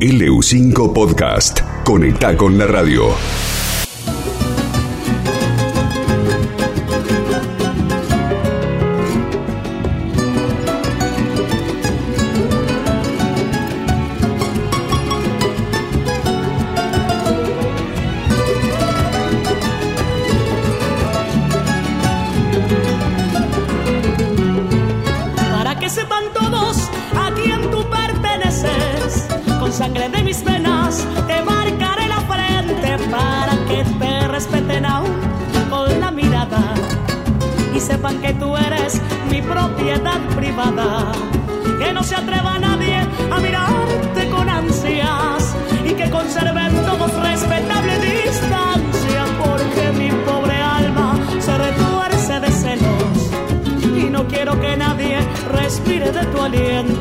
LU5 Podcast. Conecta con la radio. Respeten aún con la mirada. Y sepan que tú eres mi propiedad privada. Que no se atreva nadie a mirarte con ansias. Y que conserven todos respetable distancia. Porque mi pobre alma se retuerce de celos y no quiero que nadie respire de tu aliento.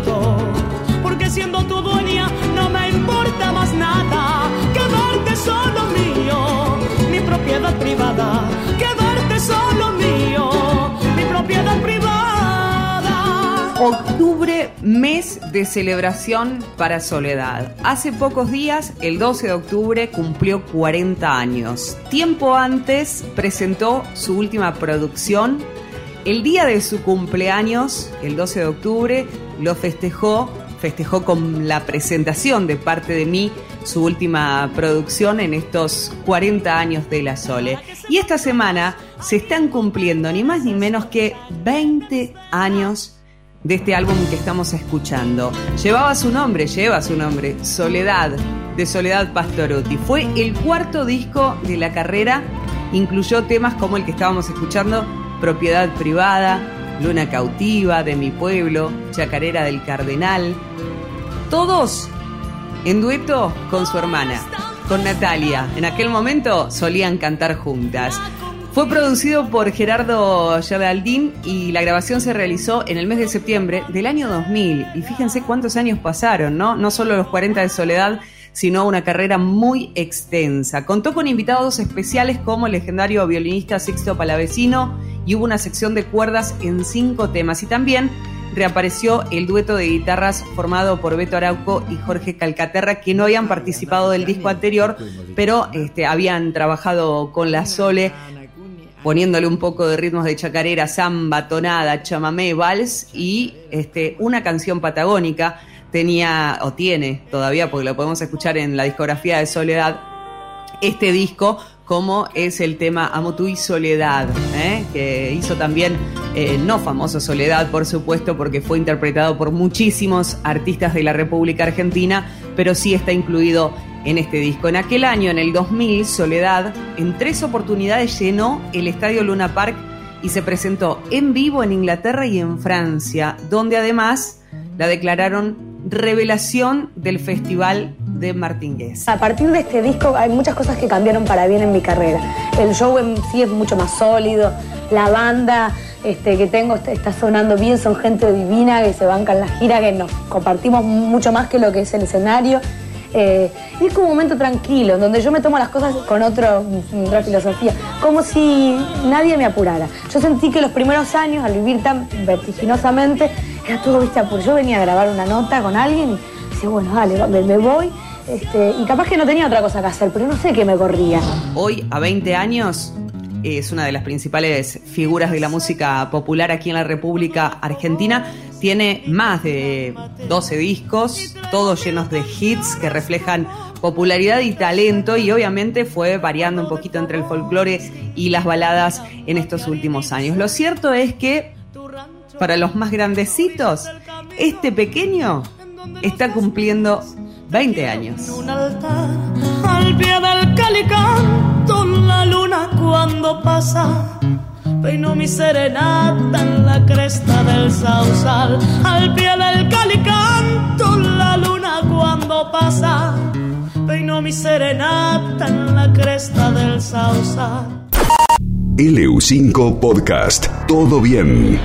Octubre, mes de celebración para Soledad. Hace pocos días, el 12 de octubre, cumplió 40 años. Tiempo antes presentó su última producción. El día de su cumpleaños, el 12 de octubre, lo festejó, festejó con la presentación de parte de mí su última producción en estos 40 años de La Sole. Y esta semana se están cumpliendo ni más ni menos que 20 años de este álbum que estamos escuchando. Llevaba su nombre, lleva su nombre, Soledad, de Soledad Pastoruti. Fue el cuarto disco de la carrera, incluyó temas como el que estábamos escuchando, Propiedad Privada, Luna Cautiva, De mi Pueblo, Chacarera del Cardenal. Todos en dueto con su hermana, con Natalia. En aquel momento solían cantar juntas. Fue producido por Gerardo Geraldín y la grabación se realizó en el mes de septiembre del año 2000. Y fíjense cuántos años pasaron, ¿no? No solo los 40 de Soledad, sino una carrera muy extensa. Contó con invitados especiales como el legendario violinista Sixto Palavecino y hubo una sección de cuerdas en cinco temas. Y también reapareció el dueto de guitarras formado por Beto Arauco y Jorge Calcaterra, que no habían participado del disco anterior, pero este, habían trabajado con la Sole poniéndole un poco de ritmos de chacarera, samba, tonada, chamamé, vals y este, una canción patagónica tenía o tiene todavía, porque lo podemos escuchar en la discografía de Soledad, este disco como es el tema Amo tú y Soledad, ¿eh? que hizo también eh, no famoso Soledad, por supuesto, porque fue interpretado por muchísimos artistas de la República Argentina, pero sí está incluido en este disco. En aquel año, en el 2000, Soledad, en tres oportunidades llenó el Estadio Luna Park y se presentó en vivo en Inglaterra y en Francia, donde además la declararon revelación del Festival de Martingués. A partir de este disco hay muchas cosas que cambiaron para bien en mi carrera. El show en sí es mucho más sólido, la banda este, que tengo está, sonando bien, son gente divina que se bancan la gira, que nos compartimos mucho más que lo que es el escenario. Eh, y es como un momento tranquilo, donde yo me tomo las cosas con otro, otra filosofía, como si nadie me apurara. Yo sentí que los primeros años, al vivir tan vertiginosamente, era todo, viste. Yo venía a grabar una nota con alguien y decía, bueno, dale, me, me voy. Este, y capaz que no tenía otra cosa que hacer, pero no sé qué me corría. Hoy, a 20 años, es una de las principales figuras de la música popular aquí en la República Argentina. Tiene más de 12 discos, todos llenos de hits que reflejan popularidad y talento y obviamente fue variando un poquito entre el folclore y las baladas en estos últimos años. Lo cierto es que para los más grandecitos, este pequeño está cumpliendo 20 años. al pie del la luna cuando pasa peino mi serenata en la cresta del sausal al pie del calicanto la luna cuando pasa peino mi serenata en la cresta del sausal LU5 Podcast. Todo bien.